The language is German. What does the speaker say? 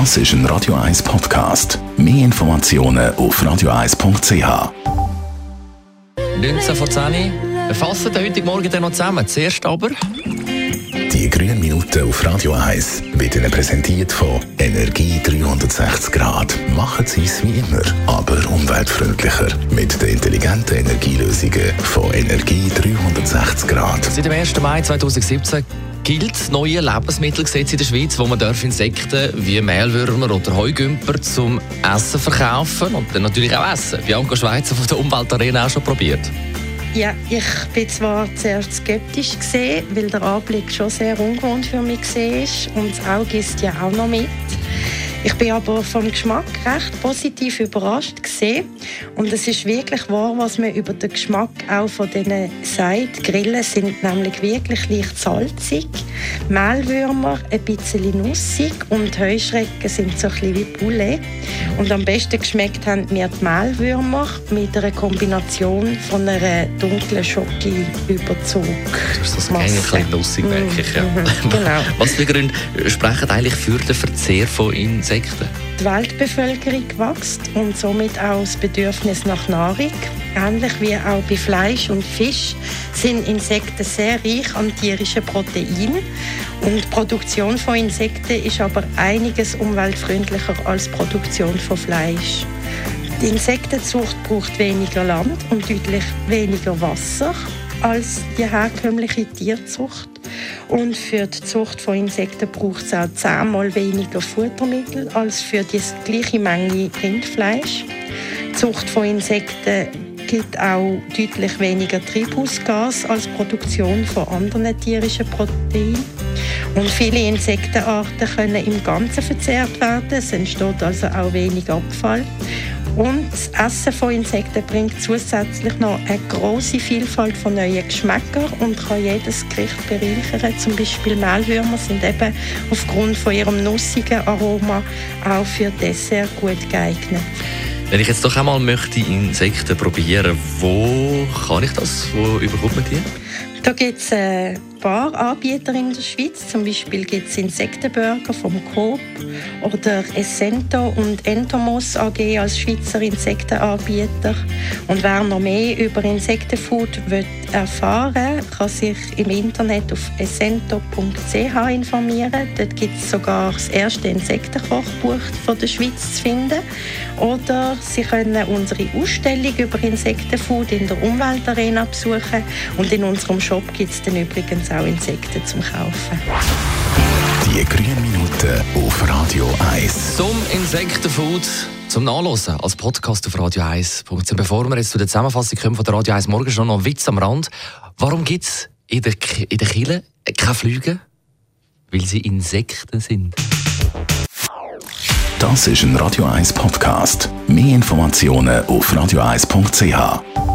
Das ist ein Radio 1 Podcast. Mehr Informationen auf radio1.ch. 19 vor 10 Wir fassen den heutigen Morgen dann noch zusammen. Zuerst aber... Die grünen Minuten auf Radio 1 werden Ihnen präsentiert von Energie 360 Grad. Machen Sie es wie immer, aber umweltfreundlicher. Mit den intelligenten Energielösungen von Energie 360 Grad. Seit dem 1. Mai 2017 gilt das neue Lebensmittelgesetz in der Schweiz, wo man darf Insekten wie Mehlwürmer oder Heugümper zum Essen verkaufen und dann natürlich auch essen. Bianca Schweizer von der Umweltarena auch schon probiert. Ja, ich bin zwar zuerst skeptisch gesehen, weil der Anblick schon sehr ungewohnt für mich war und das Auge ist ja auch noch mit. Ich bin aber vom Geschmack recht positiv überrascht gesehen und es ist wirklich wahr, was man über den Geschmack auch von denen sagt. Grillen sind nämlich wirklich leicht salzig, Mehlwürmer ein bisschen nussig und Heuschrecken sind so ein bisschen wie Poulet. Und am besten geschmeckt haben mir die Mehlwürmer mit einer Kombination von einer dunklen Schoki-Überzug. Das ist das ein bisschen nussig, merke ich. Ja. Mhm, genau. Was für Gründe sprechen eigentlich für den Verzehr von Insekten? Die Weltbevölkerung wächst und somit auch das Bedürfnis nach Nahrung. Ähnlich wie auch bei Fleisch und Fisch sind Insekten sehr reich an tierischen Proteinen. Und die Produktion von Insekten ist aber einiges umweltfreundlicher als die Produktion von Fleisch. Die Insektenzucht braucht weniger Land und deutlich weniger Wasser als die herkömmliche Tierzucht. Und für die Zucht von Insekten braucht es auch zehnmal weniger Futtermittel als für die gleiche Menge Rindfleisch. Die Zucht von Insekten gibt auch deutlich weniger Treibhausgas als Produktion von anderen tierischen Proteinen. Und viele Insektenarten können im Ganzen verzehrt werden. Es entsteht also auch wenig Abfall. Und das Essen von Insekten bringt zusätzlich noch eine große Vielfalt von neuen Geschmäckern und kann jedes Gericht bereichern. Zum Beispiel Mehlwürmer sind eben aufgrund von ihrem nussigen Aroma auch für Dessert gut geeignet. Wenn ich jetzt doch einmal möchte Insekten probieren, wo kann ich das? Wo überkommt man die? Da gibt es ein paar Anbieter in der Schweiz. Zum Beispiel gibt es Insektenburger vom Coop oder Essento und Entomos AG als Schweizer Insektenanbieter. Und wer noch mehr über Insektenfood will erfahren kann sich im Internet auf essento.ch informieren. Dort gibt es sogar das erste Insektenkochbuch von der Schweiz zu finden. Oder Sie können unsere Ausstellung über Insektenfood in der Umweltarena besuchen. Und in unserem Shop gibt es dann übrigens auch Insekten zum Kaufen. Die grünen Minuten auf Radio 1. Zum Insektenfood zum Nachlesen als Podcast auf Radio 1. Bevor wir jetzt zu der Zusammenfassung kommen von der Radio 1 morgen schon noch ein Witz am Rand. Warum gibt es in der, in der Kille keine Flüge? Weil sie Insekten sind. Das ist ein Radio 1 Podcast. Mehr Informationen auf radio1.ch.